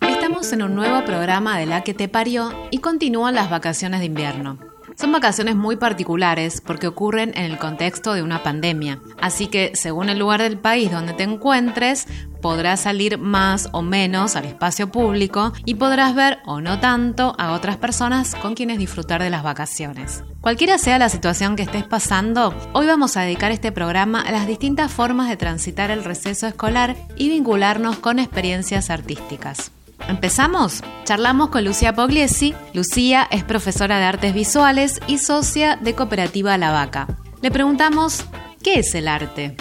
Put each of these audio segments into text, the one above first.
Estamos en un nuevo programa de La que te parió y continúan las vacaciones de invierno. Son vacaciones muy particulares porque ocurren en el contexto de una pandemia, así que según el lugar del país donde te encuentres, podrás salir más o menos al espacio público y podrás ver o no tanto a otras personas con quienes disfrutar de las vacaciones. Cualquiera sea la situación que estés pasando, hoy vamos a dedicar este programa a las distintas formas de transitar el receso escolar y vincularnos con experiencias artísticas. ¿Empezamos? Charlamos con Lucía Pogliesi. Lucía es profesora de artes visuales y socia de Cooperativa La Vaca. Le preguntamos, ¿qué es el arte?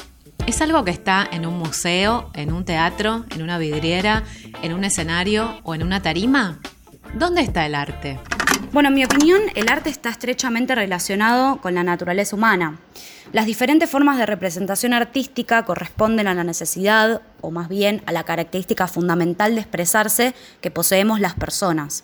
¿Es algo que está en un museo, en un teatro, en una vidriera, en un escenario o en una tarima? ¿Dónde está el arte? Bueno, en mi opinión, el arte está estrechamente relacionado con la naturaleza humana. Las diferentes formas de representación artística corresponden a la necesidad, o más bien a la característica fundamental de expresarse que poseemos las personas.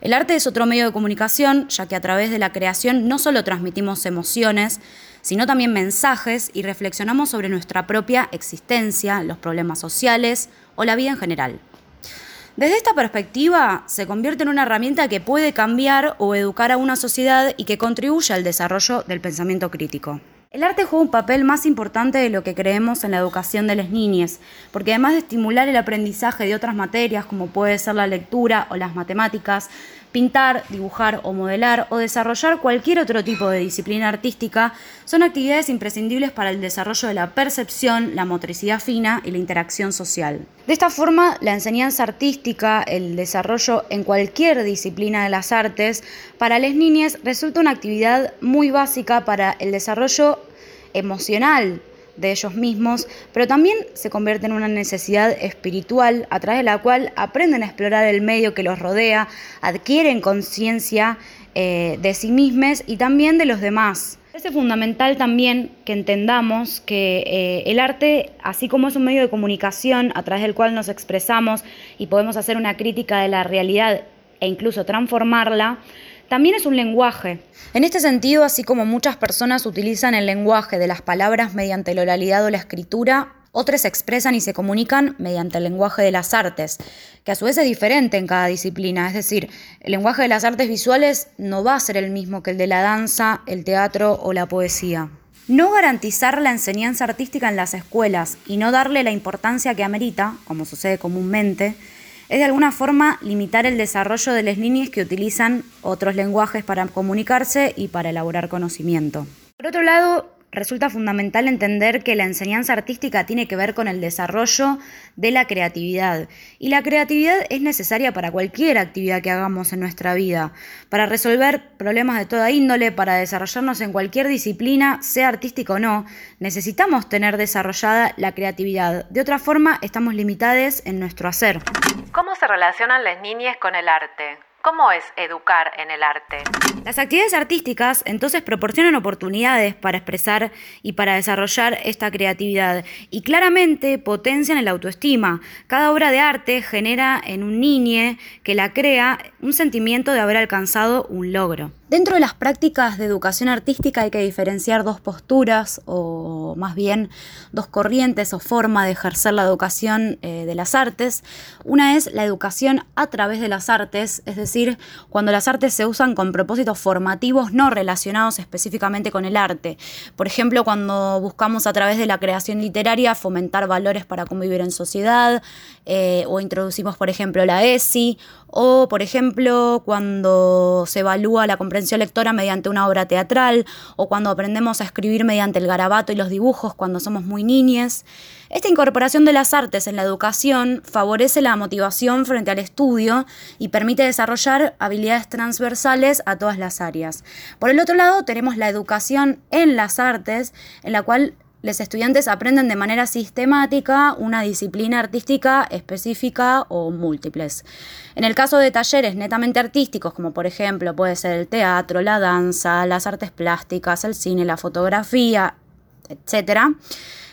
El arte es otro medio de comunicación, ya que a través de la creación no solo transmitimos emociones, sino también mensajes y reflexionamos sobre nuestra propia existencia, los problemas sociales o la vida en general. Desde esta perspectiva, se convierte en una herramienta que puede cambiar o educar a una sociedad y que contribuye al desarrollo del pensamiento crítico. El arte juega un papel más importante de lo que creemos en la educación de las niñas, porque además de estimular el aprendizaje de otras materias como puede ser la lectura o las matemáticas, Pintar, dibujar o modelar o desarrollar cualquier otro tipo de disciplina artística son actividades imprescindibles para el desarrollo de la percepción, la motricidad fina y la interacción social. De esta forma, la enseñanza artística, el desarrollo en cualquier disciplina de las artes, para las niñas resulta una actividad muy básica para el desarrollo emocional de ellos mismos, pero también se convierte en una necesidad espiritual a través de la cual aprenden a explorar el medio que los rodea, adquieren conciencia eh, de sí mismos y también de los demás. Es fundamental también que entendamos que eh, el arte, así como es un medio de comunicación a través del cual nos expresamos y podemos hacer una crítica de la realidad e incluso transformarla, también es un lenguaje. En este sentido, así como muchas personas utilizan el lenguaje de las palabras mediante la oralidad o la escritura, otras expresan y se comunican mediante el lenguaje de las artes, que a su vez es diferente en cada disciplina. Es decir, el lenguaje de las artes visuales no va a ser el mismo que el de la danza, el teatro o la poesía. No garantizar la enseñanza artística en las escuelas y no darle la importancia que amerita, como sucede comúnmente, es de alguna forma limitar el desarrollo de las líneas que utilizan otros lenguajes para comunicarse y para elaborar conocimiento. Por otro lado, resulta fundamental entender que la enseñanza artística tiene que ver con el desarrollo de la creatividad. Y la creatividad es necesaria para cualquier actividad que hagamos en nuestra vida, para resolver problemas de toda índole, para desarrollarnos en cualquier disciplina, sea artística o no, necesitamos tener desarrollada la creatividad. De otra forma, estamos limitados en nuestro hacer. ¿Cómo se relacionan las niñas con el arte? ¿Cómo es educar en el arte? Las actividades artísticas entonces proporcionan oportunidades para expresar y para desarrollar esta creatividad y claramente potencian el autoestima. Cada obra de arte genera en un niño que la crea un sentimiento de haber alcanzado un logro. Dentro de las prácticas de educación artística hay que diferenciar dos posturas o más bien dos corrientes o forma de ejercer la educación eh, de las artes. Una es la educación a través de las artes, es decir, cuando las artes se usan con propósitos formativos no relacionados específicamente con el arte. Por ejemplo, cuando buscamos a través de la creación literaria fomentar valores para convivir en sociedad eh, o introducimos, por ejemplo, la ESI o, por ejemplo, cuando se evalúa la comprensión lectora mediante una obra teatral, o cuando aprendemos a escribir mediante el garabato y los dibujos cuando somos muy niñes. Esta incorporación de las artes en la educación favorece la motivación frente al estudio y permite desarrollar habilidades transversales a todas las áreas. Por el otro lado, tenemos la educación en las artes, en la cual los estudiantes aprenden de manera sistemática una disciplina artística específica o múltiples. En el caso de talleres netamente artísticos, como por ejemplo puede ser el teatro, la danza, las artes plásticas, el cine, la fotografía, etc.,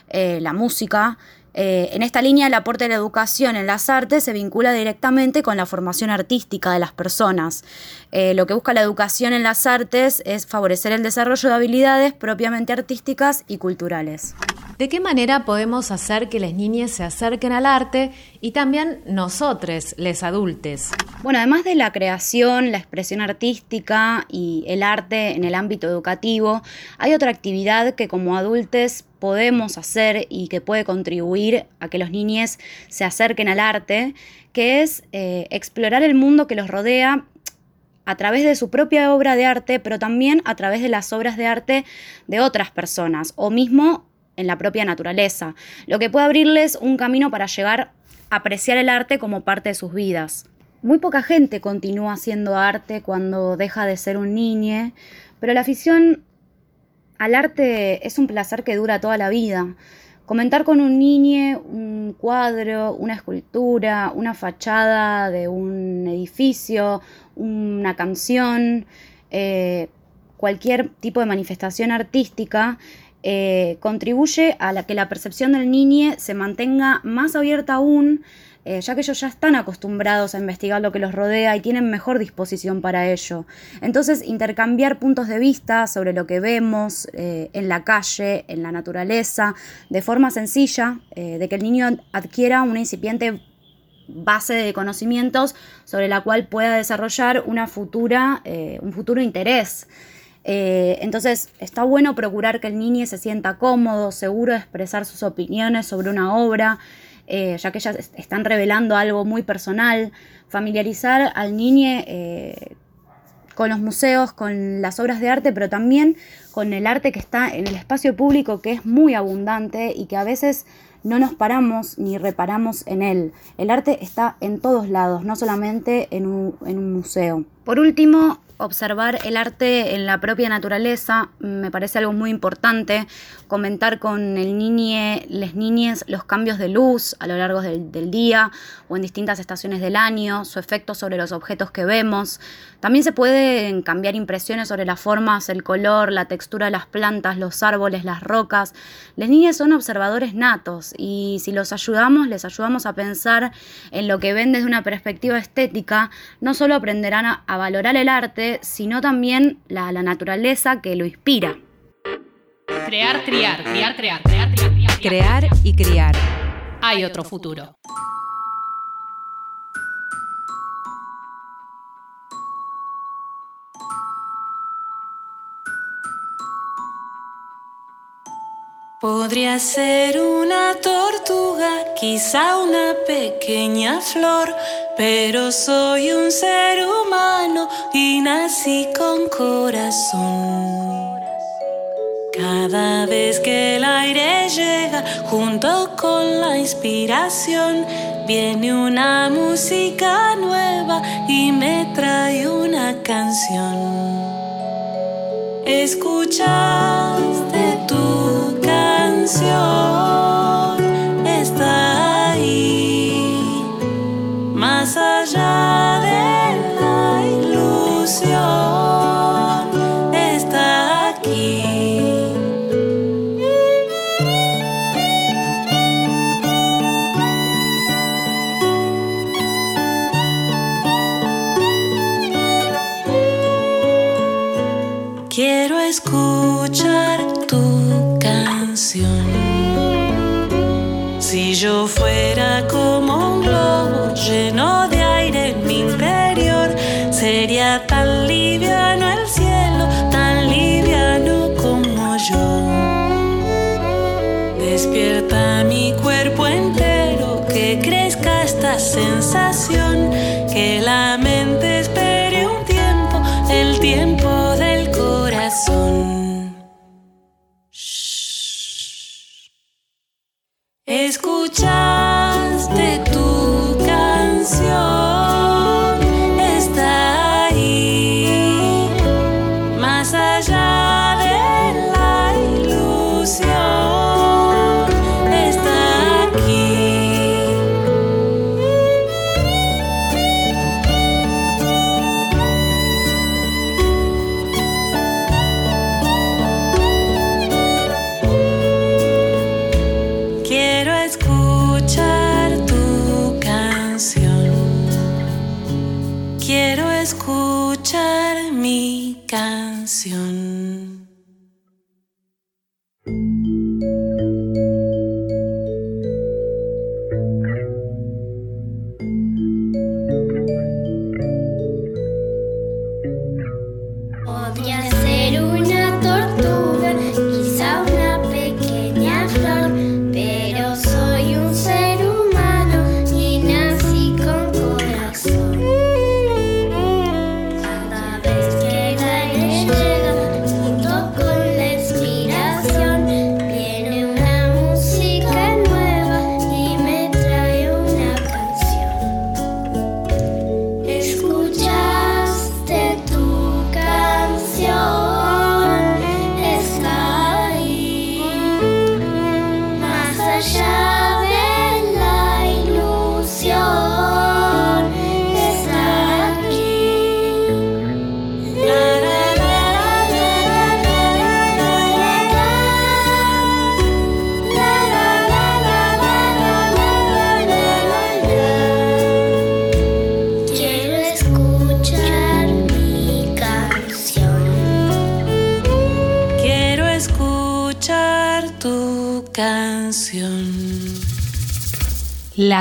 eh, la música, eh, en esta línea, el aporte de la educación en las artes se vincula directamente con la formación artística de las personas. Eh, lo que busca la educación en las artes es favorecer el desarrollo de habilidades propiamente artísticas y culturales. ¿De qué manera podemos hacer que las niñas se acerquen al arte y también nosotros, les adultes? Bueno, además de la creación, la expresión artística y el arte en el ámbito educativo, hay otra actividad que como adultos podemos hacer y que puede contribuir a que los niños se acerquen al arte, que es eh, explorar el mundo que los rodea a través de su propia obra de arte, pero también a través de las obras de arte de otras personas o mismo en la propia naturaleza, lo que puede abrirles un camino para llegar a apreciar el arte como parte de sus vidas. Muy poca gente continúa haciendo arte cuando deja de ser un niño, pero la afición al arte es un placer que dura toda la vida. Comentar con un niño un cuadro, una escultura, una fachada de un edificio, una canción, eh, cualquier tipo de manifestación artística eh, contribuye a la que la percepción del niño se mantenga más abierta aún, eh, ya que ellos ya están acostumbrados a investigar lo que los rodea y tienen mejor disposición para ello. Entonces, intercambiar puntos de vista sobre lo que vemos eh, en la calle, en la naturaleza, de forma sencilla, de que el niño adquiera una incipiente base de conocimientos sobre la cual pueda desarrollar una futura, un futuro interés. Eh, entonces está bueno procurar que el niño se sienta cómodo, seguro de expresar sus opiniones sobre una obra, eh, ya que ellas están revelando algo muy personal, familiarizar al niño eh, con los museos, con las obras de arte, pero también con el arte que está en el espacio público, que es muy abundante y que a veces no nos paramos ni reparamos en él. El arte está en todos lados, no solamente en un, en un museo. Por último, observar el arte en la propia naturaleza me parece algo muy importante. Comentar con el niño, las niñas, los cambios de luz a lo largo del, día o en distintas estaciones del año, su efecto sobre los objetos que vemos. También se pueden cambiar impresiones sobre las formas, el color, la textura de las plantas, los árboles, las rocas. Las niñas son observadores natos y si los ayudamos, les ayudamos a pensar en lo que ven desde una perspectiva estética, no solo aprenderán a valorar el arte, sino también la, la naturaleza que lo inspira. Crear, criar, criar, crear, crear, criar, criar. Crear y criar. Hay otro futuro. Podría ser una tortuga, quizá una pequeña flor, pero soy un ser humano y nací con corazón. Cada vez que el aire llega junto con la inspiración, viene una música nueva y me trae una canción. Escuchaste tu está ahí, más allá de la ilusión está aquí. Quiero escuchar tu fuera como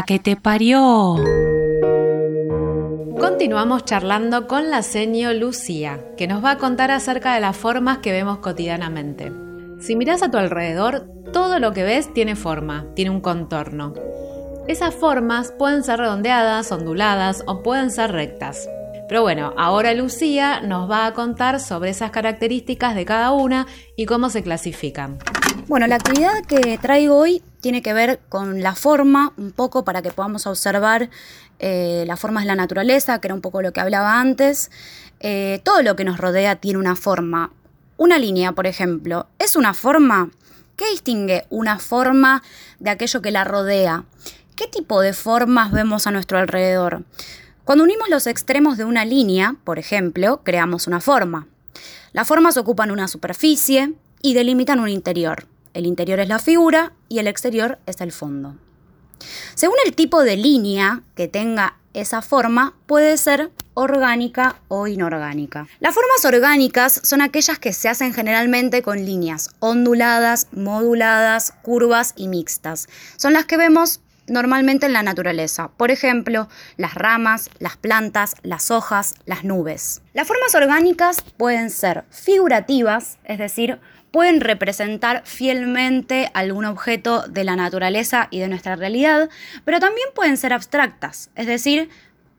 La que te parió. Continuamos charlando con la seño Lucía, que nos va a contar acerca de las formas que vemos cotidianamente. Si miras a tu alrededor, todo lo que ves tiene forma, tiene un contorno. Esas formas pueden ser redondeadas, onduladas o pueden ser rectas. Pero bueno, ahora Lucía nos va a contar sobre esas características de cada una y cómo se clasifican. Bueno, la actividad que traigo hoy tiene que ver con la forma, un poco para que podamos observar eh, las formas de la naturaleza, que era un poco lo que hablaba antes. Eh, todo lo que nos rodea tiene una forma. Una línea, por ejemplo, ¿es una forma? ¿Qué distingue una forma de aquello que la rodea? ¿Qué tipo de formas vemos a nuestro alrededor? Cuando unimos los extremos de una línea, por ejemplo, creamos una forma. Las formas ocupan una superficie y delimitan un interior. El interior es la figura y el exterior es el fondo. Según el tipo de línea que tenga esa forma, puede ser orgánica o inorgánica. Las formas orgánicas son aquellas que se hacen generalmente con líneas onduladas, moduladas, curvas y mixtas. Son las que vemos normalmente en la naturaleza. Por ejemplo, las ramas, las plantas, las hojas, las nubes. Las formas orgánicas pueden ser figurativas, es decir, pueden representar fielmente algún objeto de la naturaleza y de nuestra realidad, pero también pueden ser abstractas, es decir,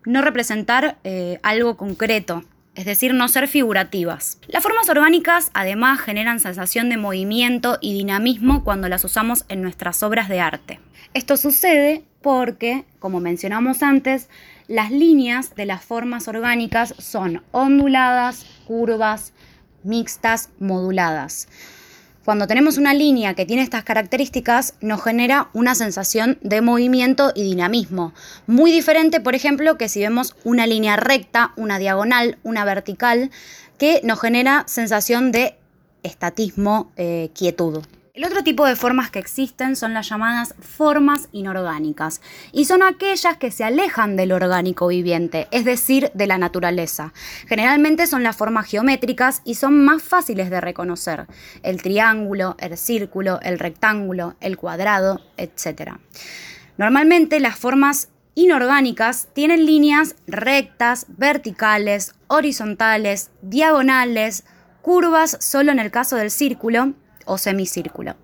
no representar eh, algo concreto, es decir, no ser figurativas. Las formas orgánicas además generan sensación de movimiento y dinamismo cuando las usamos en nuestras obras de arte. Esto sucede porque, como mencionamos antes, las líneas de las formas orgánicas son onduladas, curvas, mixtas, moduladas. Cuando tenemos una línea que tiene estas características, nos genera una sensación de movimiento y dinamismo. Muy diferente, por ejemplo, que si vemos una línea recta, una diagonal, una vertical, que nos genera sensación de estatismo, eh, quietud. El otro tipo de formas que existen son las llamadas formas inorgánicas y son aquellas que se alejan del orgánico viviente, es decir, de la naturaleza. Generalmente son las formas geométricas y son más fáciles de reconocer. El triángulo, el círculo, el rectángulo, el cuadrado, etc. Normalmente las formas inorgánicas tienen líneas rectas, verticales, horizontales, diagonales, curvas solo en el caso del círculo o semicírculo.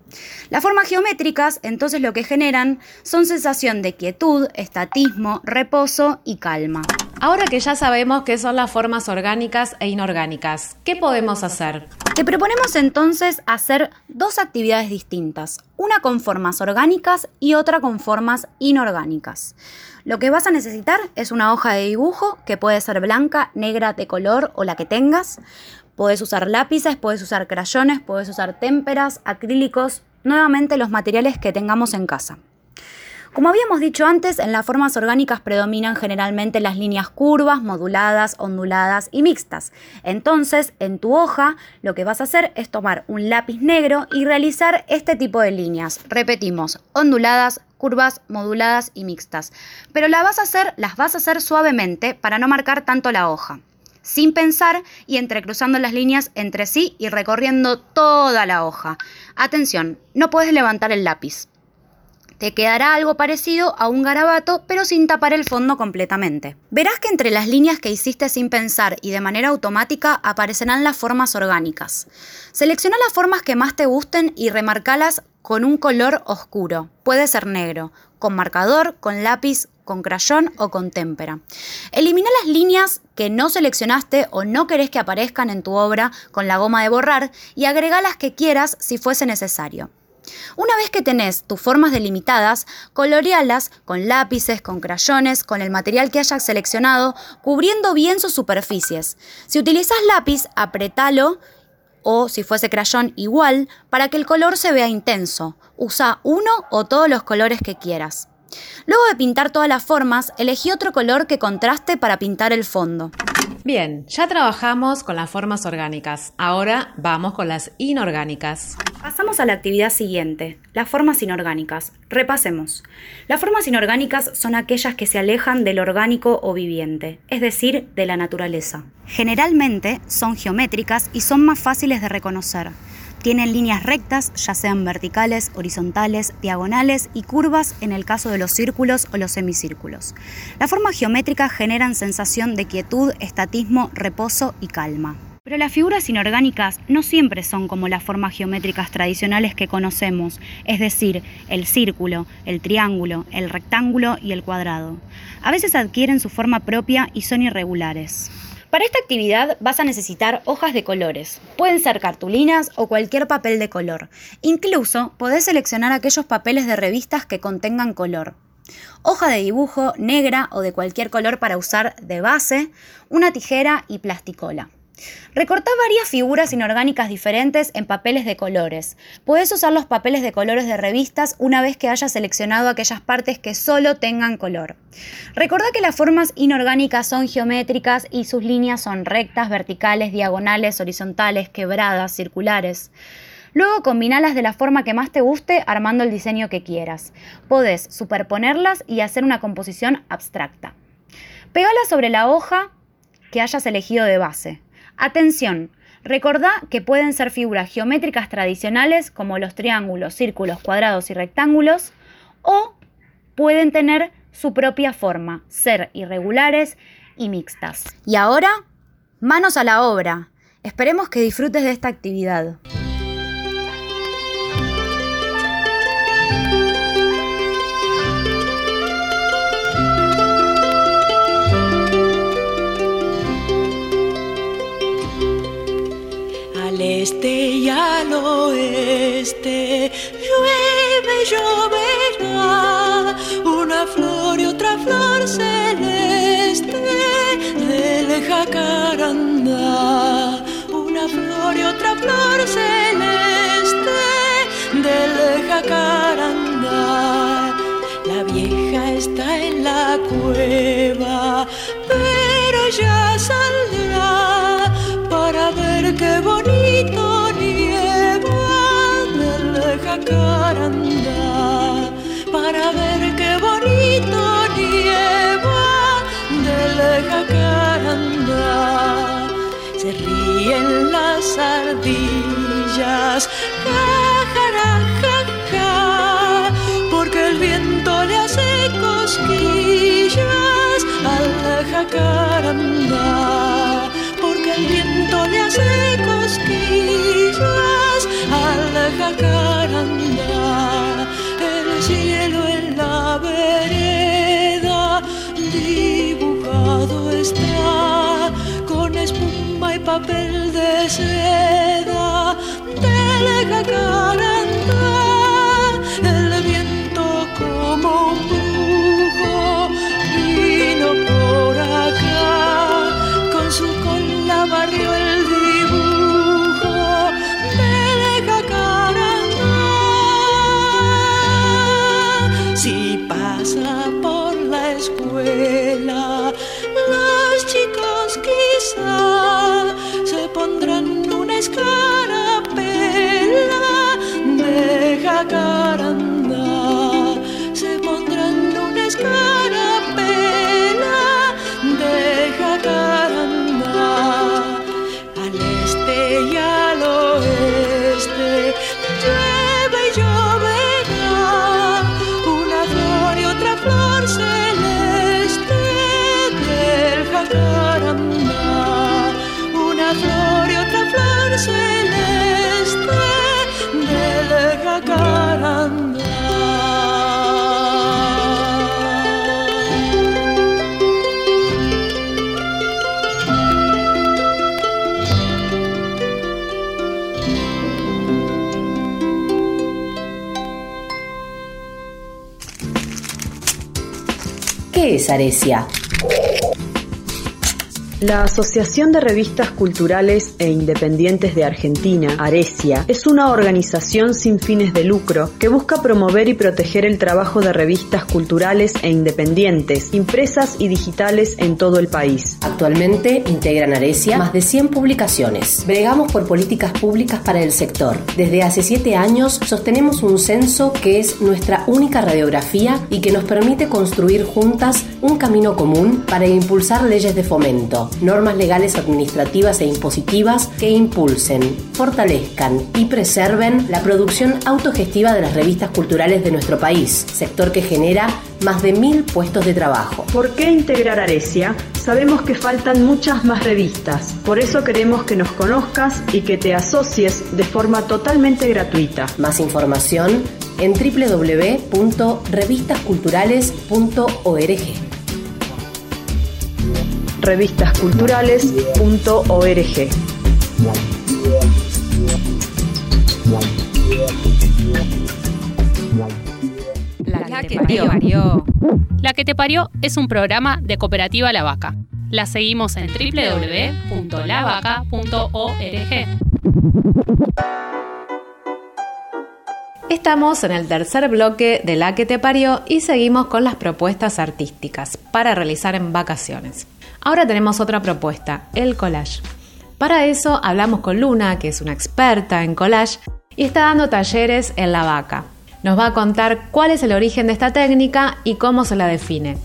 Las formas geométricas entonces lo que generan son sensación de quietud, estatismo, reposo y calma. Ahora que ya sabemos qué son las formas orgánicas e inorgánicas, ¿qué podemos hacer? Te proponemos entonces hacer dos actividades distintas, una con formas orgánicas y otra con formas inorgánicas. Lo que vas a necesitar es una hoja de dibujo que puede ser blanca, negra, de color o la que tengas, Puedes usar lápices, puedes usar crayones, puedes usar témperas, acrílicos, nuevamente los materiales que tengamos en casa. Como habíamos dicho antes, en las formas orgánicas predominan generalmente las líneas curvas, moduladas, onduladas y mixtas. Entonces, en tu hoja, lo que vas a hacer es tomar un lápiz negro y realizar este tipo de líneas. Repetimos, onduladas, curvas, moduladas y mixtas. Pero las vas a hacer, las vas a hacer suavemente para no marcar tanto la hoja sin pensar y entrecruzando las líneas entre sí y recorriendo toda la hoja. Atención, no puedes levantar el lápiz. Te quedará algo parecido a un garabato, pero sin tapar el fondo completamente. Verás que entre las líneas que hiciste sin pensar y de manera automática aparecerán las formas orgánicas. Selecciona las formas que más te gusten y remarcalas con un color oscuro. Puede ser negro, con marcador, con lápiz, con crayón o con témpera. Elimina las líneas que no seleccionaste o no querés que aparezcan en tu obra con la goma de borrar y agrega las que quieras si fuese necesario. Una vez que tenés tus formas delimitadas, colorealas con lápices, con crayones, con el material que hayas seleccionado, cubriendo bien sus superficies. Si utilizas lápiz, apretalo o si fuese crayón igual para que el color se vea intenso. Usa uno o todos los colores que quieras. Luego de pintar todas las formas, elegí otro color que contraste para pintar el fondo. Bien, ya trabajamos con las formas orgánicas. Ahora vamos con las inorgánicas. Pasamos a la actividad siguiente, las formas inorgánicas. Repasemos. Las formas inorgánicas son aquellas que se alejan del orgánico o viviente, es decir, de la naturaleza. Generalmente son geométricas y son más fáciles de reconocer. Tienen líneas rectas, ya sean verticales, horizontales, diagonales y curvas en el caso de los círculos o los semicírculos. Las formas geométricas generan sensación de quietud, estatismo, reposo y calma. Pero las figuras inorgánicas no siempre son como las formas geométricas tradicionales que conocemos, es decir, el círculo, el triángulo, el rectángulo y el cuadrado. A veces adquieren su forma propia y son irregulares. Para esta actividad vas a necesitar hojas de colores. Pueden ser cartulinas o cualquier papel de color. Incluso podés seleccionar aquellos papeles de revistas que contengan color. Hoja de dibujo negra o de cualquier color para usar de base, una tijera y plasticola. Recortá varias figuras inorgánicas diferentes en papeles de colores. Puedes usar los papeles de colores de revistas una vez que hayas seleccionado aquellas partes que solo tengan color. Recordá que las formas inorgánicas son geométricas y sus líneas son rectas, verticales, diagonales, horizontales, quebradas, circulares. Luego combinalas de la forma que más te guste armando el diseño que quieras. Podés superponerlas y hacer una composición abstracta. Pegalas sobre la hoja que hayas elegido de base. Atención, recordá que pueden ser figuras geométricas tradicionales como los triángulos, círculos, cuadrados y rectángulos o pueden tener su propia forma, ser irregulares y mixtas. Y ahora, manos a la obra. Esperemos que disfrutes de esta actividad. Este y al oeste. Llueve, lloverá, una flor y otra flor celeste del jacarandá. Una flor y otra flor celeste del jacarandá. La vieja está en la cueva, pero ya saldrá para ver qué bonito nieva del jacarandá. Se ríen las ardillas, jajaraja, ja, ja, porque el viento le hace cosquillas al jacaranda, Porque el viento le hace cosquillas al jacaranda. Papel de seda. Del jacaranda, ¿Qué es Aresia? La Asociación de Revistas Culturales e Independientes de Argentina, Aresia, es una organización sin fines de lucro que busca promover y proteger el trabajo de revistas culturales e independientes, impresas y digitales en todo el país. Actualmente integran Aresia más de 100 publicaciones. Bregamos por políticas públicas para el sector. Desde hace 7 años sostenemos un censo que es nuestra única radiografía y que nos permite construir juntas un camino común para impulsar leyes de fomento, normas legales administrativas e impositivas que impulsen, fortalezcan y preserven la producción autogestiva de las revistas culturales de nuestro país, sector que genera más de mil puestos de trabajo. ¿Por qué integrar Aresia? Sabemos que faltan muchas más revistas, por eso queremos que nos conozcas y que te asocies de forma totalmente gratuita. Más información en www.revistasculturales.org. revistasculturales.org. La, que te parió. La que te parió es un programa de Cooperativa La Vaca. La seguimos en www.lavaca.org. Estamos en el tercer bloque de La que te parió y seguimos con las propuestas artísticas para realizar en vacaciones. Ahora tenemos otra propuesta, el collage. Para eso hablamos con Luna, que es una experta en collage y está dando talleres en La Vaca. Nos va a contar cuál es el origen de esta técnica y cómo se la define.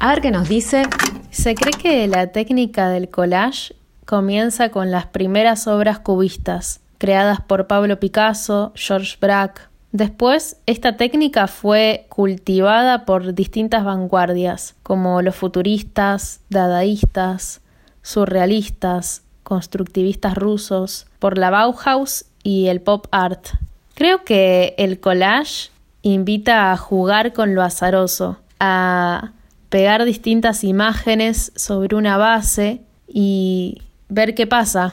A ver qué nos dice. Se cree que la técnica del collage comienza con las primeras obras cubistas, creadas por Pablo Picasso, George Braque. Después, esta técnica fue cultivada por distintas vanguardias, como los futuristas, dadaístas, surrealistas, constructivistas rusos, por la Bauhaus y el pop art. Creo que el collage invita a jugar con lo azaroso, a pegar distintas imágenes sobre una base y ver qué pasa,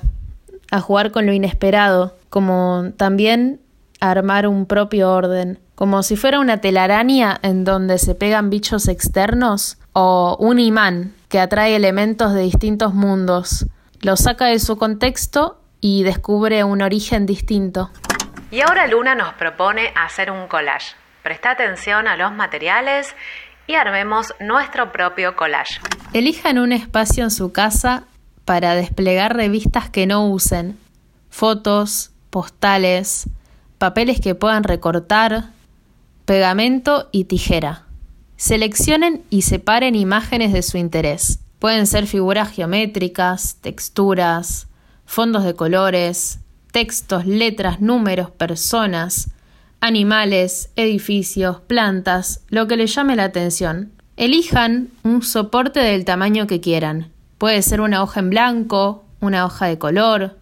a jugar con lo inesperado, como también armar un propio orden, como si fuera una telaraña en donde se pegan bichos externos o un imán que atrae elementos de distintos mundos, lo saca de su contexto y descubre un origen distinto. Y ahora Luna nos propone hacer un collage. Presta atención a los materiales y armemos nuestro propio collage. Elijan un espacio en su casa para desplegar revistas que no usen, fotos, postales, papeles que puedan recortar, pegamento y tijera. Seleccionen y separen imágenes de su interés. Pueden ser figuras geométricas, texturas, fondos de colores, textos, letras, números, personas, animales, edificios, plantas, lo que les llame la atención. Elijan un soporte del tamaño que quieran. Puede ser una hoja en blanco, una hoja de color,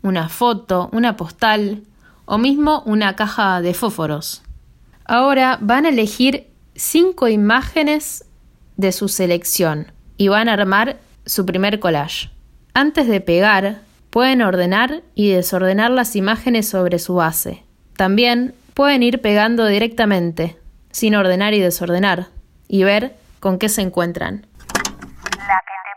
una foto, una postal o mismo una caja de fósforos. Ahora van a elegir cinco imágenes de su selección y van a armar su primer collage. Antes de pegar, pueden ordenar y desordenar las imágenes sobre su base. También pueden ir pegando directamente, sin ordenar y desordenar, y ver con qué se encuentran. La que te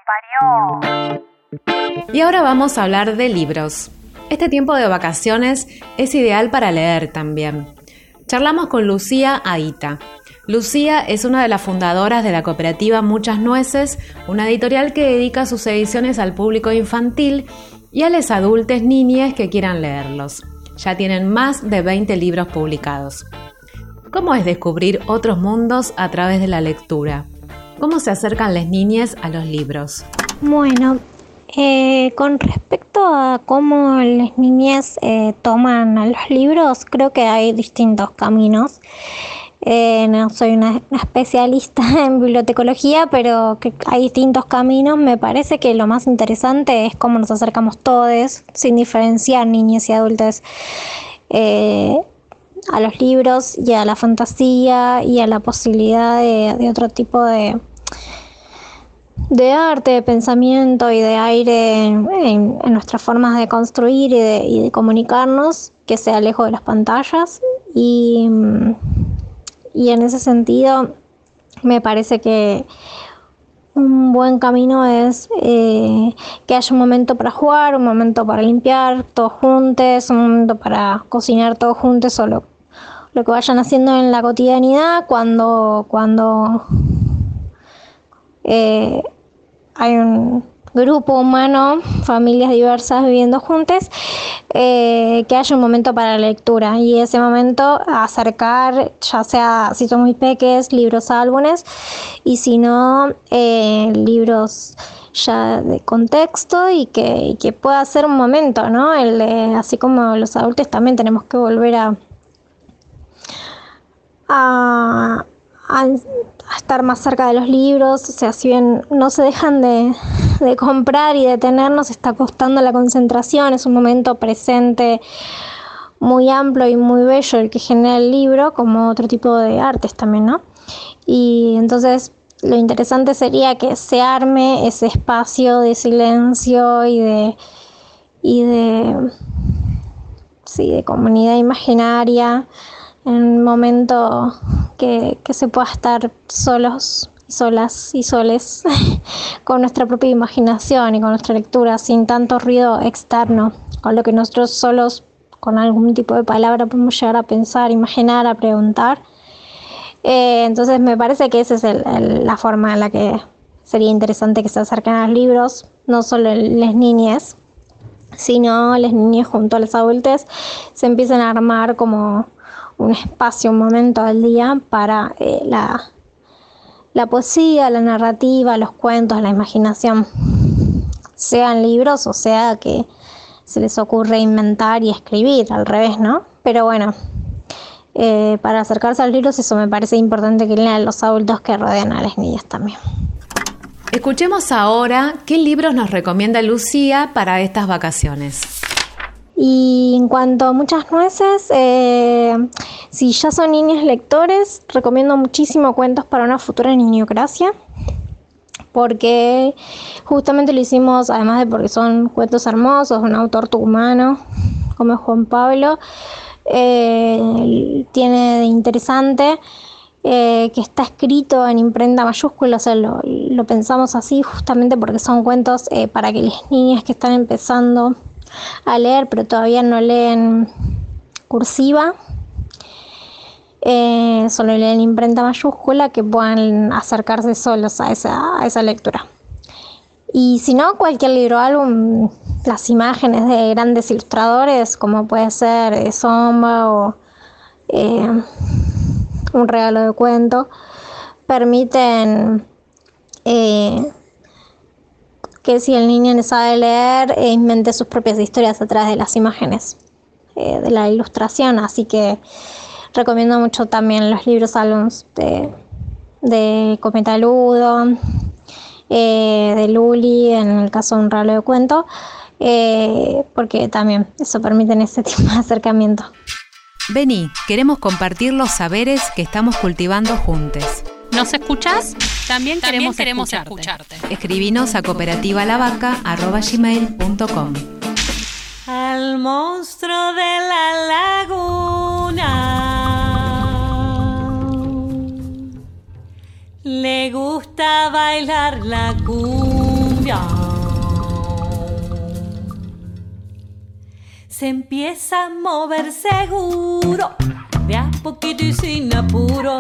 parió. Y ahora vamos a hablar de libros. Este tiempo de vacaciones es ideal para leer también. Charlamos con Lucía Aita. Lucía es una de las fundadoras de la cooperativa Muchas Nueces, una editorial que dedica sus ediciones al público infantil y a los adultos niñes que quieran leerlos. Ya tienen más de 20 libros publicados. ¿Cómo es descubrir otros mundos a través de la lectura? ¿Cómo se acercan las niñas a los libros? Bueno, eh, con respecto a cómo las niñas eh, toman a los libros, creo que hay distintos caminos. Eh, no soy una, especialista en bibliotecología, pero que hay distintos caminos. Me parece que lo más interesante es cómo nos acercamos todos, sin diferenciar niños y adultos, eh, a los libros y a la fantasía y a la posibilidad de, otro tipo de, de arte, de pensamiento y de aire en, nuestras formas de construir y de, y de comunicarnos, que sea lejos de las pantallas. Y y en ese sentido me parece que un buen camino es eh, que haya un momento para jugar, un momento para limpiar todos juntos, un momento para cocinar todos juntos o lo, que vayan haciendo en la cotidianidad cuando, cuando eh, hay un grupo humano, familias diversas viviendo juntas, eh, que haya un momento para la lectura y ese momento acercar, ya sea si son muy peques, libros, álbumes y si no, eh, libros ya de contexto y que, pueda ser un momento, ¿no? El así como los adultos también tenemos que volver a a, estar más cerca de los libros, o sea, si bien no se dejan de, comprar y de tenernos, está costando la concentración, es un momento presente muy amplio y muy bello el que genera el libro, como otro tipo de artes también, ¿no? Y entonces lo interesante sería que se arme ese espacio de silencio y de y de sí, de comunidad imaginaria en un momento que, se pueda estar solos y solas y soles con nuestra propia imaginación y con nuestra lectura sin tanto ruido externo, con lo que nosotros solos con algún tipo de palabra podemos llegar a pensar, imaginar, a preguntar. Eh, entonces me parece que esa es la forma en la que sería interesante que se acerquen a los libros, no solo las niñas, sino las niñas junto a los adultos se empiezan a armar como un espacio, un momento del día para eh, la, la poesía, la narrativa, los cuentos, la imaginación, sean libros o sea que se les ocurre inventar y escribir, al revés, ¿no? Pero bueno, eh, para acercarse a los libros eso me parece importante que lean los adultos que rodean a las niñas también. Escuchemos ahora qué libros nos recomienda Lucía para estas vacaciones. Y en cuanto a muchas nueces, eh, si ya son niños lectores, recomiendo muchísimo Cuentos para una futura niñocracia, porque justamente lo hicimos, además de porque son cuentos hermosos, un autor tucumano como Juan Pablo, eh, tiene de interesante eh, que está escrito en imprenta mayúscula, o sea, lo, lo pensamos así justamente porque son cuentos para que las niñas que están empezando a leer, pero todavía no leen cursiva. Eh, solo leen imprenta mayúscula que puedan acercarse solos a esa, lectura. Y si no, cualquier libro álbum, las imágenes de grandes ilustradores, como puede ser eh, Sombra o eh, Un regalo de cuento, permiten que si el niño sabe leer, eh, invente sus propias historias a través de las imágenes eh, de la ilustración. Así que recomiendo mucho también los libros álbums de, de Cometaludo, eh, de Luli, en el caso de un ralo de cuento, porque también eso permite ese tipo de acercamiento. Vení, queremos compartir los saberes que estamos cultivando juntos. ¿Nos escuchás? También, También queremos, queremos escucharte. Escribinos a cooperativalavaca.gmail.com Al monstruo de la laguna le gusta bailar la cumbia. Se empieza a mover seguro, de a poquito y sin apuro.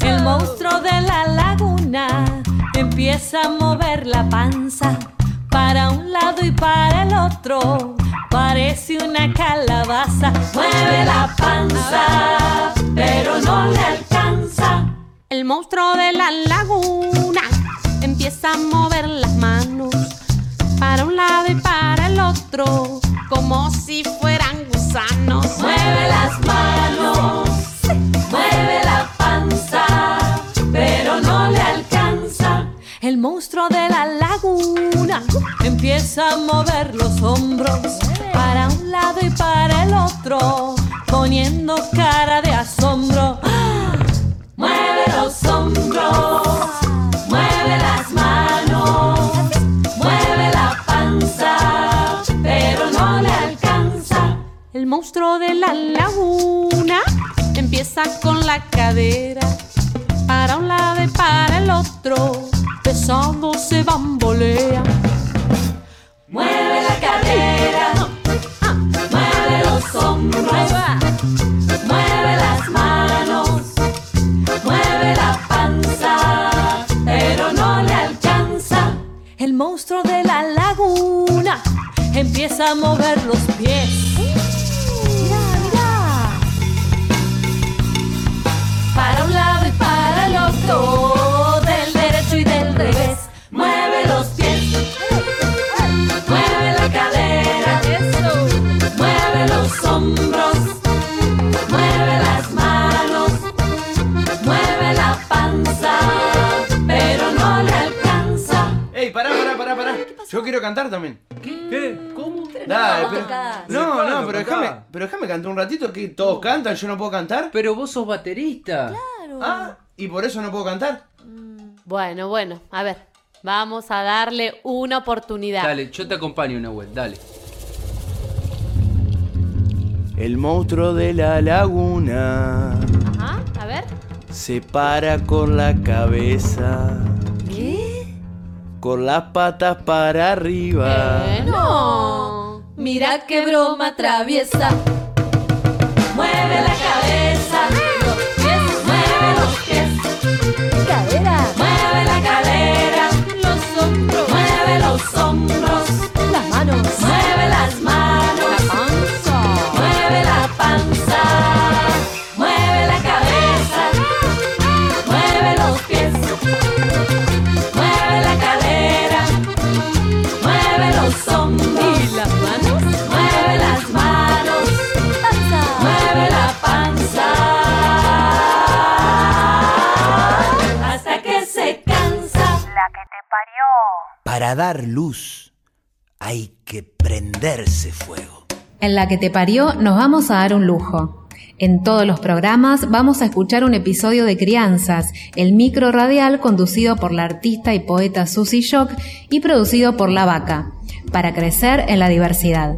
El monstruo de la laguna empieza a mover la panza para un lado y para el otro. Parece una calabaza, mueve la panza, pero no le alcanza. El monstruo de la laguna empieza a mover las manos para un lado y para el otro, como si fueran gusanos. Mueve las manos, mueve la panza, pero no le alcanza. El monstruo de la laguna empieza a mover los hombros para un lado y para el otro, poniendo cara de asombro. ¡Ah! Mueve los hombros, monstruo de la laguna empieza con la cadera para un lado y para el otro, pesado se bambolea. Cantar también. ¿Qué? ¿Cómo? Dale, no, pero-. No, ¿Cuándo no, pero déjame, pero déjame cantar un ratito que todos cantan, yo no puedo cantar. Pero vos sos baterista. Ah, y por eso no puedo cantar. Bueno, bueno, a ver, vamos a darle una oportunidad. Dale, yo te acompaño, Nahuel, dale. El monstruo de la laguna Ajá, a ver. se para con la cabeza, ¿Qué? Con las patas para arriba. No. Mira qué broma traviesa. Mueve la Para dar luz hay que prenderse fuego. En la que te parió nos vamos a dar un lujo. En todos los programas vamos a escuchar un episodio de Crianzas, el micro radial conducido por la artista y poeta Susie Shock y producido por La Vaca, para crecer en la diversidad.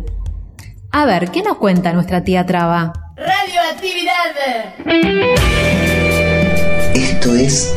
A ver, ¿qué nos cuenta nuestra tía Traba? Radioactividad. Esto es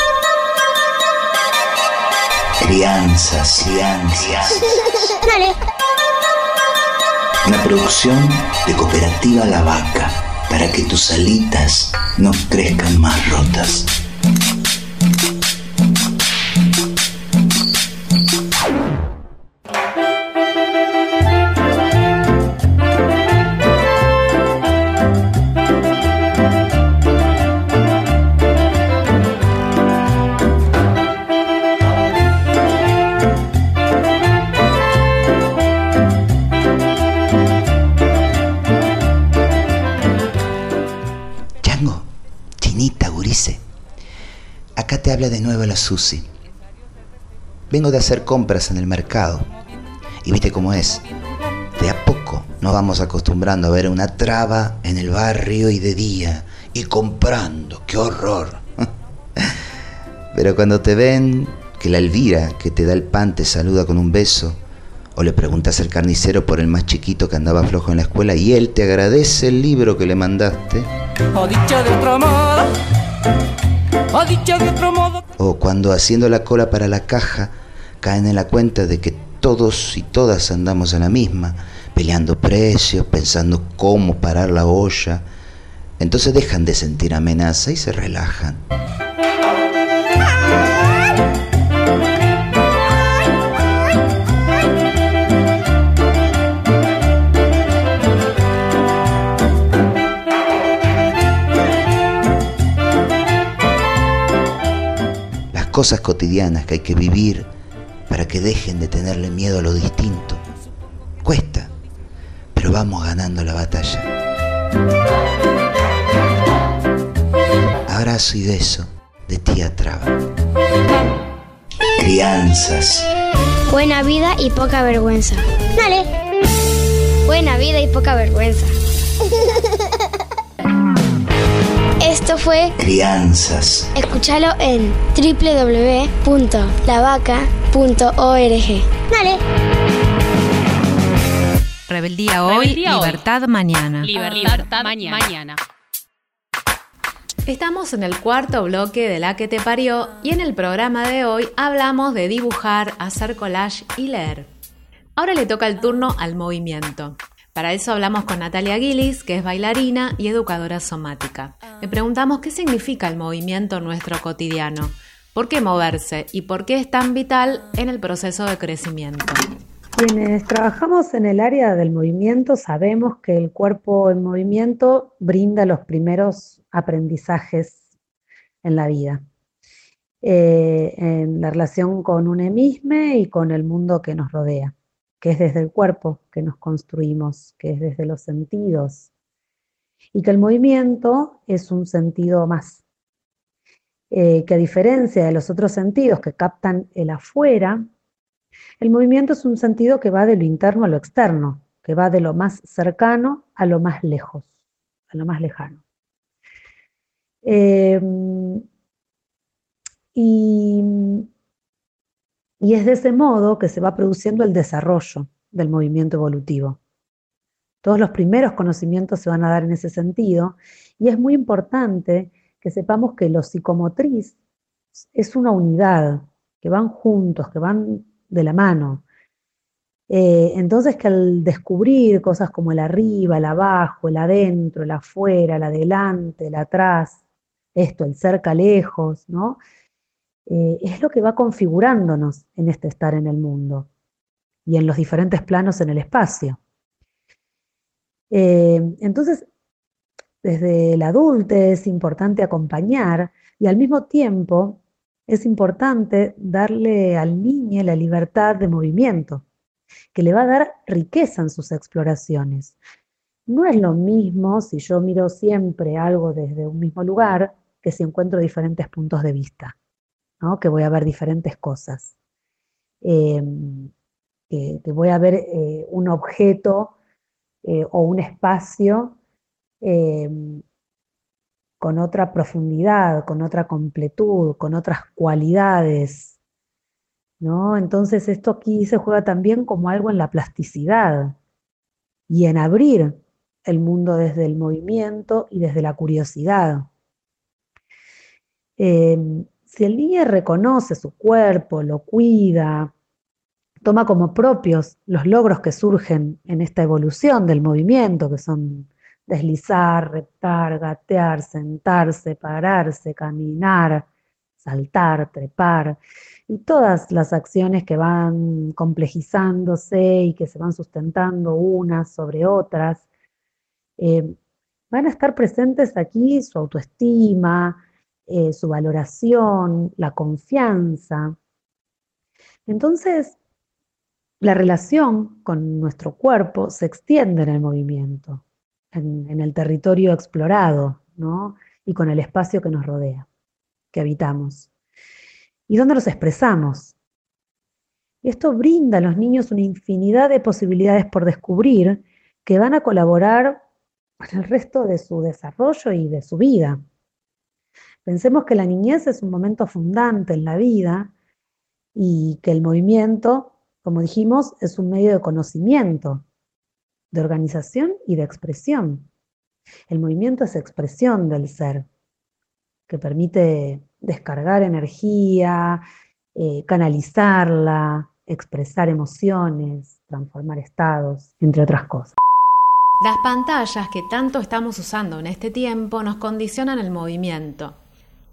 Crianzas, crianzas. Dale. Una producción de Cooperativa La Vaca para que tus alitas no crezcan más rotas. De nuevo la Susi. Vengo de hacer compras en el mercado. Y viste cómo es. De a poco nos vamos acostumbrando a ver una traba en el barrio y de día. Y comprando. ¡Qué horror! Pero cuando te ven que la Elvira que te da el pan te saluda con un beso, o le preguntas al carnicero por el más chiquito que andaba flojo en la escuela y él te agradece el libro que le mandaste. O dicho de otro o cuando haciendo la cola para la caja caen en la cuenta de que todos y todas andamos en la misma, peleando precios, pensando cómo parar la olla. Entonces dejan de sentir amenaza y se relajan. Cosas cotidianas que hay que vivir para que dejen de tenerle miedo a lo distinto. Cuesta, pero vamos ganando la batalla. Abrazo y beso de tía Traba. Crianzas. Buena vida y poca vergüenza. Dale. Buena vida y poca vergüenza. Esto fue Crianzas. Escúchalo en www.lavaca.org. Dale. Rebeldía hoy, Rebeldía hoy. libertad mañana. Libertad mañana. Estamos en el cuarto bloque de La que te parió y en el programa de hoy hablamos de dibujar, hacer collage y leer. Ahora le toca el turno al movimiento. Para eso hablamos con Natalia Gillis, que es bailarina y educadora somática. Le preguntamos qué significa el movimiento en nuestro cotidiano, por qué moverse y por qué es tan vital en el proceso de crecimiento. Quienes trabajamos en el área del movimiento sabemos que el cuerpo en movimiento brinda los primeros aprendizajes en la vida, eh, en la relación con un mismo y con el mundo que nos rodea, que es desde el cuerpo que nos construimos, que es desde los sentidos, y que el movimiento es un sentido más, eh, que a diferencia de los otros sentidos que captan el afuera, el movimiento es un sentido que va de lo interno a lo externo, que va de lo más cercano a lo más lejos, a lo más lejano. Eh, y, y es de ese modo que se va produciendo el desarrollo del movimiento evolutivo. Todos los primeros conocimientos se van a dar en ese sentido y es muy importante que sepamos que lo psicomotriz es una unidad, que van juntos, que van de la mano. Eh, entonces que al descubrir cosas como el arriba, el abajo, el adentro, el afuera, el adelante, el atrás, esto, el cerca, lejos, ¿no? Eh, es lo que va configurándonos en este estar en el mundo y en los diferentes planos en el espacio. Eh, entonces, desde el adulto es importante acompañar y al mismo tiempo es importante darle al niño la libertad de movimiento, que le va a dar riqueza en sus exploraciones. No es lo mismo si yo miro siempre algo desde un mismo lugar que si encuentro diferentes puntos de vista, que voy a ver diferentes cosas, eh, que, voy a ver eh, un objeto eh, o un espacio con otra profundidad, con otra completud, con otras cualidades. ¿no? Entonces esto aquí se juega también como algo en la plasticidad y en abrir el mundo desde el movimiento y desde la curiosidad. Eh, si el niño reconoce su cuerpo, lo cuida, toma como propios los logros que surgen en esta evolución del movimiento, que son deslizar, reptar, gatear, sentarse, pararse, caminar, saltar, trepar, y todas las acciones que van complejizándose y que se van sustentando unas sobre otras, eh, van a estar presentes aquí su autoestima, eh, su valoración, la confianza. Entonces, la relación con nuestro cuerpo se extiende en el movimiento en, el territorio explorado, ¿no? Y con el espacio que nos rodea, que habitamos. y dónde los expresamos. Esto brinda a los niños una infinidad de posibilidades por descubrir que van a colaborar con el resto de su desarrollo y de su vida. Pensemos que la niñez es un momento fundante en la vida y que el movimiento, como dijimos, es un medio de conocimiento, de organización y de expresión. El movimiento es expresión del ser, que permite descargar energía, eh, canalizarla, expresar emociones, transformar estados, entre otras cosas. Las pantallas que tanto estamos usando en este tiempo nos condicionan el movimiento.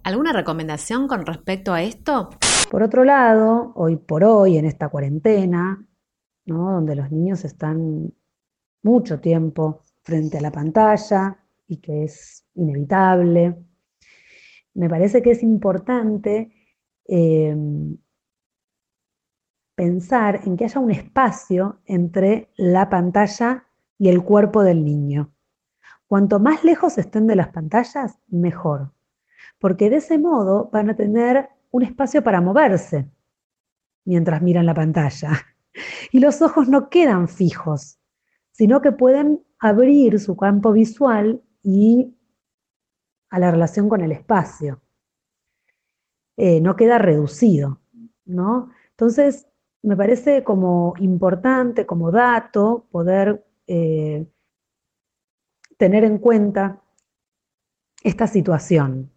¿Alguna recomendación con respecto a esto? Por otro lado, hoy por hoy, en esta cuarentena, donde los niños están mucho tiempo frente a la pantalla y que es inevitable, me parece que es importante eh, pensar en que haya un espacio entre la pantalla y el cuerpo del niño. Cuanto más lejos estén de las pantallas, mejor, porque de ese modo van a tener un espacio para moverse mientras miran la pantalla. Y los ojos no quedan fijos, sino que pueden abrir su campo visual y a la relación con el espacio. Eh, no queda reducido, ¿no? Entonces, me parece como importante, como dato, poder eh, tener en cuenta esta situación.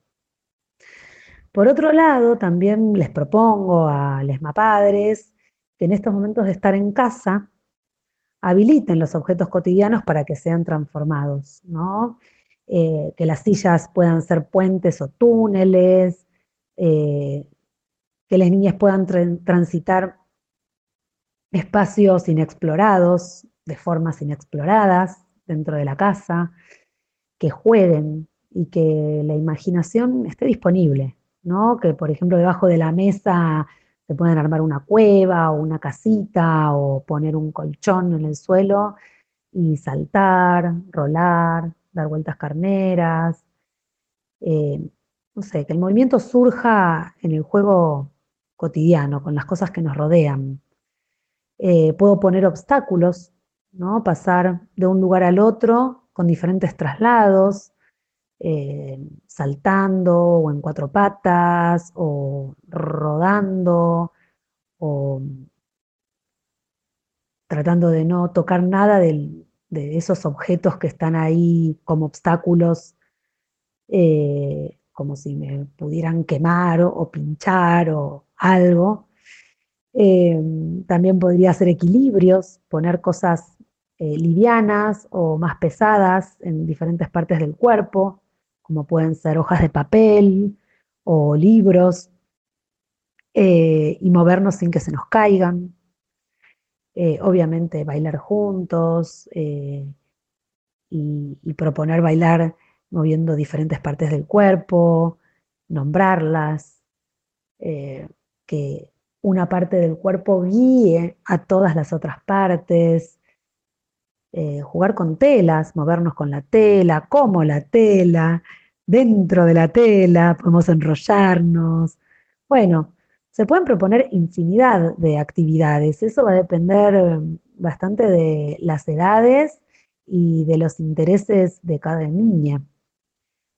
Por otro lado, también les propongo a los padres que en estos momentos de estar en casa habiliten los objetos cotidianos para que sean transformados. Eh, que las sillas puedan ser puentes o túneles, eh, que las niñas puedan transitar espacios inexplorados, de formas inexploradas dentro de la casa, que jueguen y que la imaginación esté disponible, ¿no? Que por ejemplo debajo de la mesa se puedan armar una cueva o una casita o poner un colchón en el suelo y saltar, rolar, dar vueltas carneras. Eh, no sé, que el movimiento surja en el juego cotidiano, con las cosas que nos rodean. Eh, puedo poner obstáculos, ¿no? Pasar de un lugar al otro con diferentes traslados, eh, saltando o en cuatro patas o rodando o tratando de no tocar nada de esos objetos que están ahí como obstáculos, eh, como si me pudieran quemar o pinchar o algo. Em, también podría hacer equilibrios, poner cosas eh, livianas o más pesadas en diferentes partes del cuerpo, como pueden ser hojas de papel o libros, eh, y movernos sin que se nos caigan. Eh, obviamente bailar juntos y, y, proponer bailar moviendo diferentes partes del cuerpo, nombrarlas, que una parte del cuerpo guíe a todas las otras partes, eh, jugar con telas, movernos con la tela, como la tela, dentro de la tela, podemos enrollarnos. Bueno, se pueden proponer infinidad de actividades, eso va a depender mm, bastante de las edades y de los intereses de cada niña.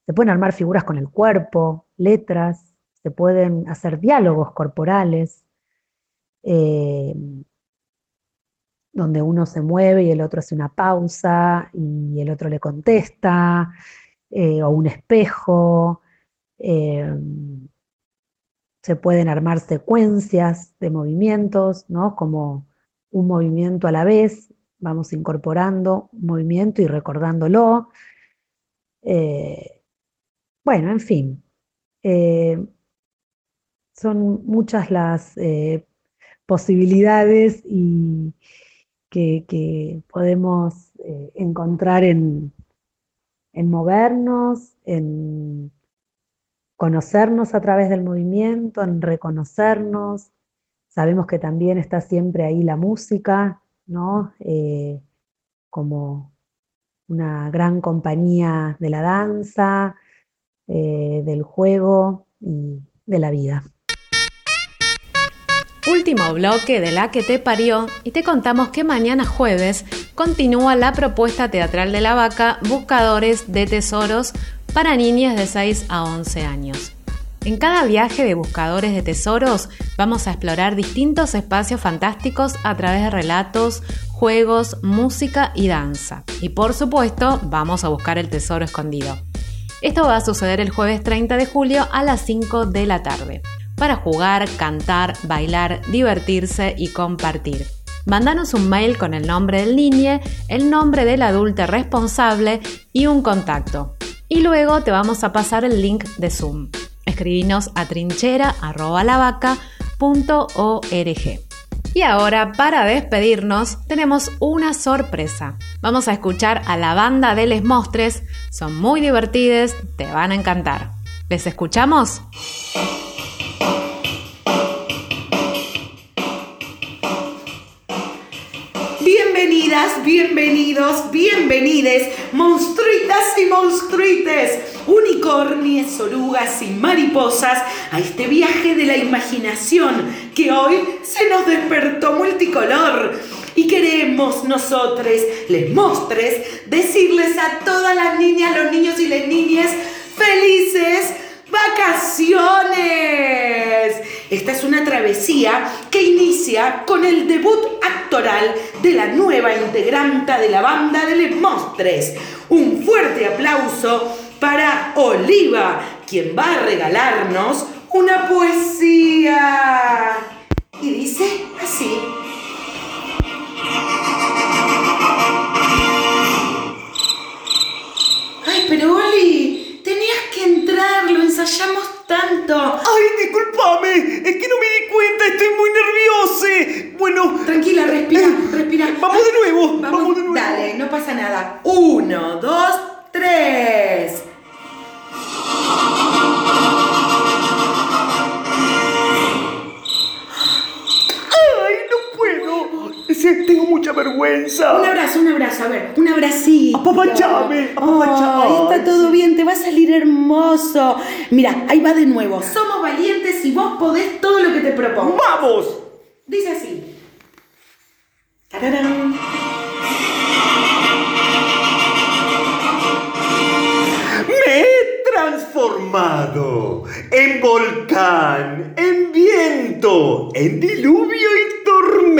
Se pueden armar figuras con el cuerpo, letras, se pueden hacer diálogos corporales, eh, donde uno se mueve y el otro hace una pausa y el otro le contesta, eh, o un espejo. Eh, se pueden armar secuencias de movimientos, ¿no? Como un movimiento a la vez, vamos incorporando un movimiento y recordándolo. bueno, en fin, son muchas las posibilidades y que, podemos eh, encontrar en, en movernos, en conocernos a través del movimiento, en reconocernos. Sabemos que también está siempre ahí la música, ¿no? Eh, como una gran compañía de la danza, eh, del juego y de la vida. Último bloque de La que te parió y te contamos que mañana jueves continúa la propuesta teatral de la vaca Buscadores de Tesoros para niñas de 6 a 11 años. En cada viaje de Buscadores de Tesoros vamos a explorar distintos espacios fantásticos a través de relatos, juegos, música y danza. Y por supuesto, vamos a buscar el tesoro escondido. Esto va a suceder el jueves 30 de julio a las 5 de la tarde para jugar, cantar, bailar, divertirse y compartir. Mándanos un mail con el nombre del niño, el nombre del adulto responsable y un contacto. Y luego te vamos a pasar el link de Zoom. Escribinos a trinchera.lavaca.org. Y ahora, para despedirnos, tenemos una sorpresa. Vamos a escuchar a la banda de Les Mostres. Son muy divertidas, te van a encantar. ¿Les escuchamos? Bienvenidos, bienvenides, monstruitas y monstruites, unicornies, orugas y mariposas, a este viaje de la imaginación que hoy se nos despertó multicolor. Y queremos nosotros, les mostres, decirles a todas las niñas, los niños y las niñas felices vacaciones. Esta es una travesía que inicia con el debut actoral de la nueva integrante de la banda de Les Mostres. Un fuerte aplauso para Oliva, quien va a regalarnos una poesía. Y dice así. Ay, pero Oli, entrar, lo ensayamos tanto. Ay, discúlpame, es que no me di cuenta, estoy muy nerviosa. Bueno. Tranquila, respira, respira. Vamos de nuevo, Vamos, vamos de nuevo. Dale, no pasa nada. Uno, dos, tres. Sí, tengo mucha vergüenza. Un abrazo, un abrazo, a ver, un abracito. Apapachame, apapachame. Ay, está todo bien, te va a salir hermoso. Mira, ahí va de nuevo. Somos valientes y vos podés todo lo que te propongo. ¡Vamos! Dice así. Tararán. Me he transformado en volcán, en viento, en diluvio y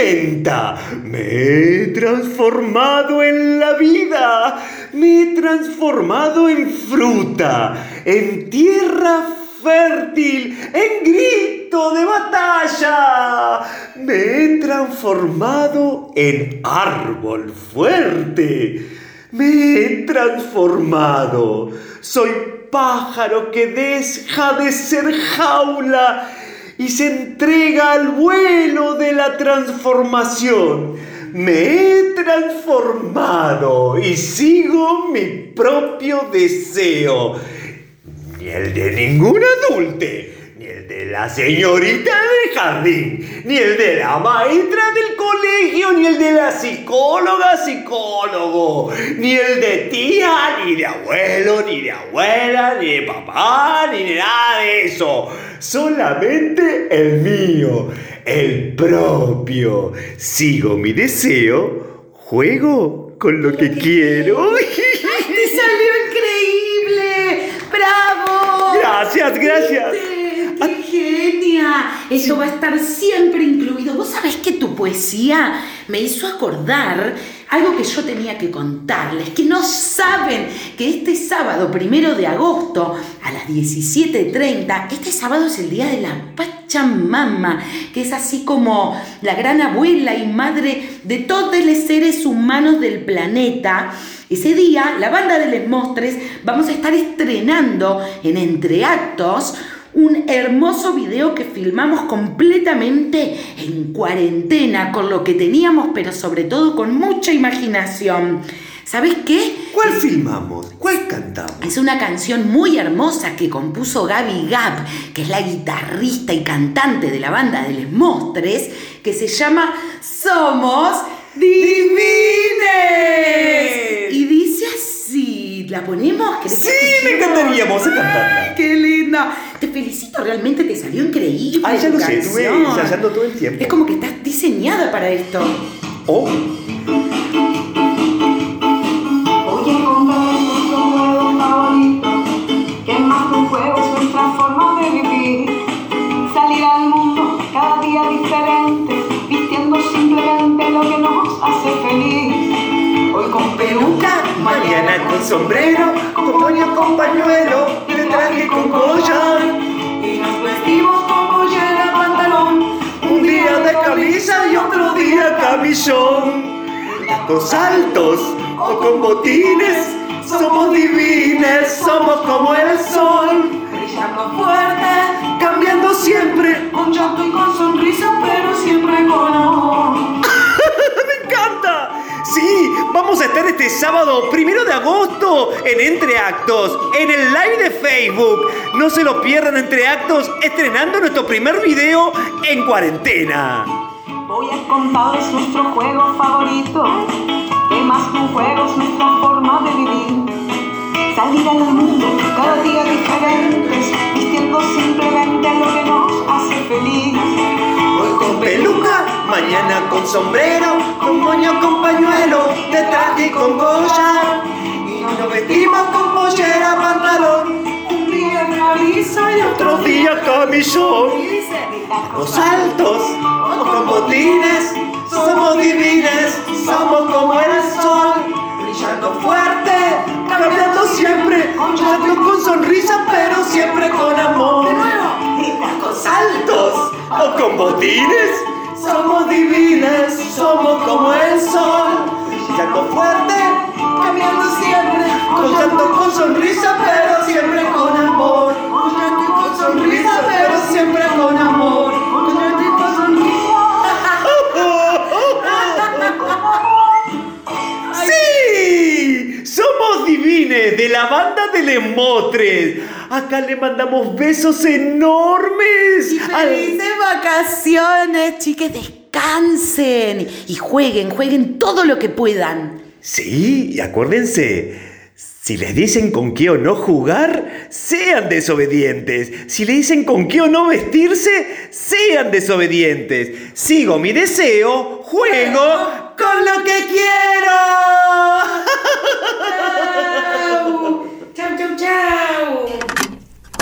Me he transformado en la vida. Me he transformado en fruta, en tierra fértil, en grito de batalla. Me he transformado en árbol fuerte. Me he transformado. Soy pájaro que deja de ser jaula y se entrega al vuelo de la transformación. Me he transformado y sigo mi propio deseo. Ni el de ningún adulte, ni el de la señorita del jardín, ni el de la maestra del colegio, ni el de la psicóloga, psicólogo, ni el de tía, ni de abuelo, ni de abuela, ni de papá, ni de nada de eso. Solamente el mío, el propio. Sigo mi deseo, juego con lo que quiero. ¡Ay, te salió increíble! ¡Bravo! Gracias, gracias. ¡Qué genia! Eso va a estar siempre incluido. Vos sabés que tu poesía me hizo acordar algo que yo tenía que contarles, que no saben que este sábado, primero de agosto, a las 17.30, este sábado es el día de la Pachamama, que es así como la gran abuela y madre de todos los seres humanos del planeta. Ese día, la banda de Les Mostres, vamos a estar estrenando en Entreactos un hermoso video que filmamos completamente en cuarentena, con lo que teníamos, pero sobre todo con mucha imaginación. ¿Sabes qué? ¿Cuál filmamos? ¿Cuál cantamos? Es una canción muy hermosa que compuso Gaby Gap, que es la guitarrista y cantante de la banda de Les Mostres, que se llama Somos Divines. Y ¿la ponemos? ¿Querés que Sí, me encantaría, vamos a cantarla. ¡Ay, qué linda! te felicito, realmente te salió increíble. Ah, ya lo sé, estuve ensayando todo el tiempo. Es como que estás diseñada para esto. Oh, Hoy encontramos nuestro juego favorito, que más que un juego es nuestra forma de vivir. Salir al mundo cada día diferente, vistiendo simplemente lo que nos hace feliz. Hoy con peluca, mañana con sombrero, con moño con pañuelo, de traje con collar. y nos vestimos con pollera, pantalón. Un día de camisa y otro día camisón. Tacos altos o con botines, somos divines, somos como el sol. Brillando fuerte, Cambiando siempre, con llanto y con sonrisa, pero siempre con amor. ¡Me encanta! Sí, vamos a estar este sábado primero de agosto en Entre Actos, en el live de Facebook. No se lo pierdan Entre Actos, estrenando nuestro primer video en cuarentena. Voy a contarles nuestro juego favorito, que más que un juego es nuestra forma de mañana con sombrero, con moño con pañuelo, de traje y con collar. Y nos vestimos con pollera, pantalón, Un día camisa y otro día camisón. Los altos o con botines, somos divines, somos como el sol, brillando fuerte, cambiando siempre, llanto con sonrisa, pero siempre con amor. Tacos altos o con botines, somos divines, somos como el sol, brillando fuerte, cambiando siempre, con con sonrisa, pero siempre con amor. Con llanto y con sonrisa, pero siempre con amor. Con llanto y con sonrisa. ¡Sí! Somos divines de la banda de Lemotres. Acá le mandamos besos enormes. al- Felices vacaciones, chiques, descansen y jueguen, jueguen todo lo que puedan. Sí, y acuérdense, si les dicen con qué o no jugar, sean desobedientes. Si le dicen con qué o no vestirse, sean desobedientes. Sigo mi deseo, juego con lo que quiero. Chau, chau, chau.